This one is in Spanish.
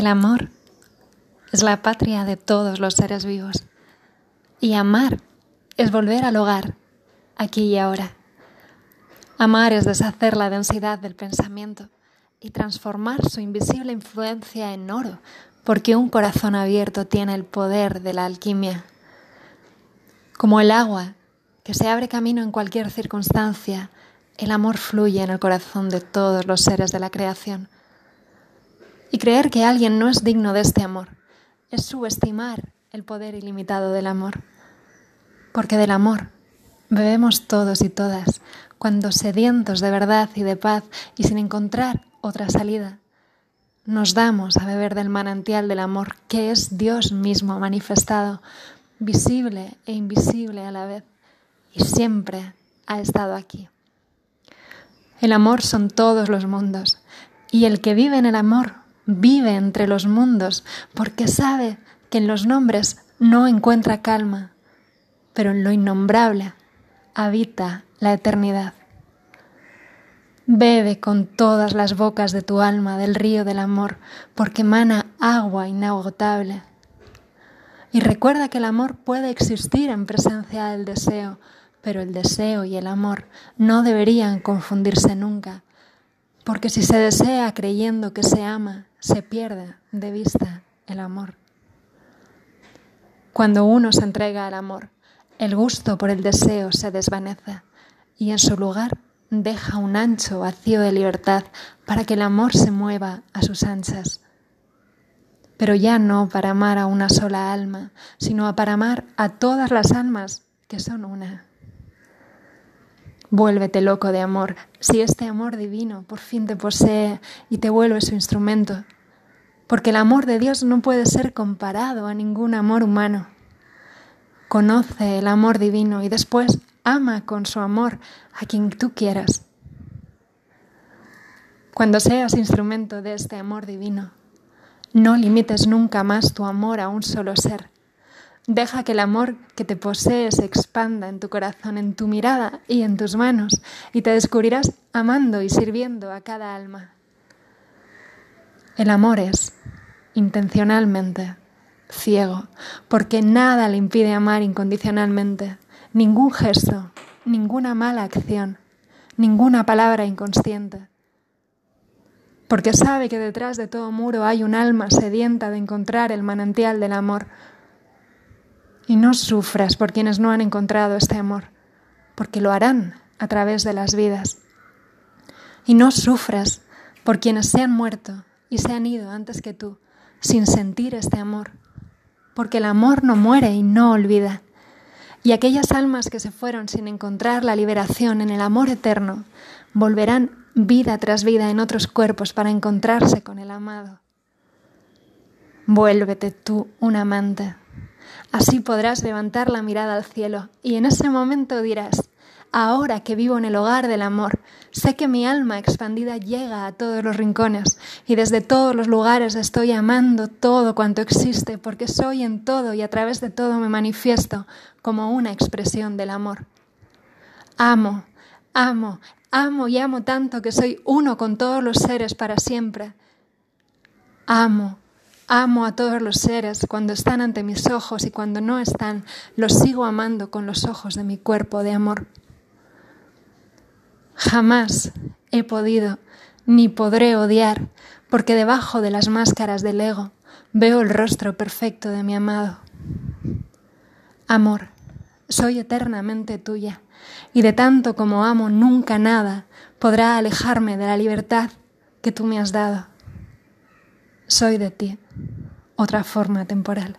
El amor es la patria de todos los seres vivos. Y amar es volver al hogar, aquí y ahora. Amar es deshacer la densidad del pensamiento y transformar su invisible influencia en oro, porque un corazón abierto tiene el poder de la alquimia. Como el agua, que se abre camino en cualquier circunstancia, el amor fluye en el corazón de todos los seres de la creación. Y creer que alguien no es digno de este amor es subestimar el poder ilimitado del amor. Porque del amor bebemos todos y todas cuando sedientos de verdad y de paz y sin encontrar otra salida, nos damos a beber del manantial del amor que es Dios mismo manifestado, visible e invisible a la vez, y siempre ha estado aquí. El amor son todos los mundos, y el que vive en el amor vive entre los mundos porque sabe que en los nombres no encuentra calma, pero en lo innombrable habita la eternidad. Bebe con todas las bocas de tu alma del río del amor, porque emana agua inagotable. Y recuerda que el amor puede existir en presencia del deseo, pero el deseo y el amor no deberían confundirse nunca, porque si se desea creyendo que se ama, se pierde de vista el amor. Cuando uno se entrega al amor, el gusto por el deseo se desvanece y en su lugar deja un ancho vacío de libertad para que el amor se mueva a sus anchas. Pero ya no para amar a una sola alma, sino para amar a todas las almas que son una. Vuélvete loco de amor, si este amor divino por fin te posee y te vuelve su instrumento, porque el amor de Dios no puede ser comparado a ningún amor humano. Conoce el amor divino y después ama con su amor a quien tú quieras. Cuando seas instrumento de este amor divino, no limites nunca más tu amor a un solo ser Deja que el amor que te posee se expanda en tu corazón, en tu mirada y en tus manos, y te descubrirás amando y sirviendo a cada alma. El amor es, intencionalmente, ciego, porque nada le impide amar incondicionalmente, ningún gesto, ninguna mala acción, ninguna palabra inconsciente. Porque sabe que detrás de todo muro hay un alma sedienta de encontrar el manantial del amor, y no sufras por quienes no han encontrado este amor, porque lo harán a través de las vidas. Y no sufras por quienes se han muerto y se han ido antes que tú, sin sentir este amor, porque el amor no muere y no olvida. Y aquellas almas que se fueron sin encontrar la liberación en el amor eterno, volverán vida tras vida en otros cuerpos para encontrarse con el amado. Vuélvete tú un amante Así podrás levantar la mirada al cielo y en ese momento dirás, ahora que vivo en el hogar del amor, sé que mi alma expandida llega a todos los rincones y desde todos los lugares estoy amando todo cuanto existe porque soy en todo y a través de todo me manifiesto como una expresión del amor. Amo, amo, amo y amo tanto que soy uno con todos los seres para siempre. Amo, Amo a todos los seres cuando están ante mis ojos y cuando no están, los sigo amando con los ojos de mi cuerpo de amor. Jamás he podido ni podré odiar, porque debajo de las máscaras del ego veo el rostro perfecto de mi amado. Amor, soy eternamente tuya, y de tanto como amo nunca nada podrá alejarme de la libertad que tú me has dado soy de ti, otra forma temporal.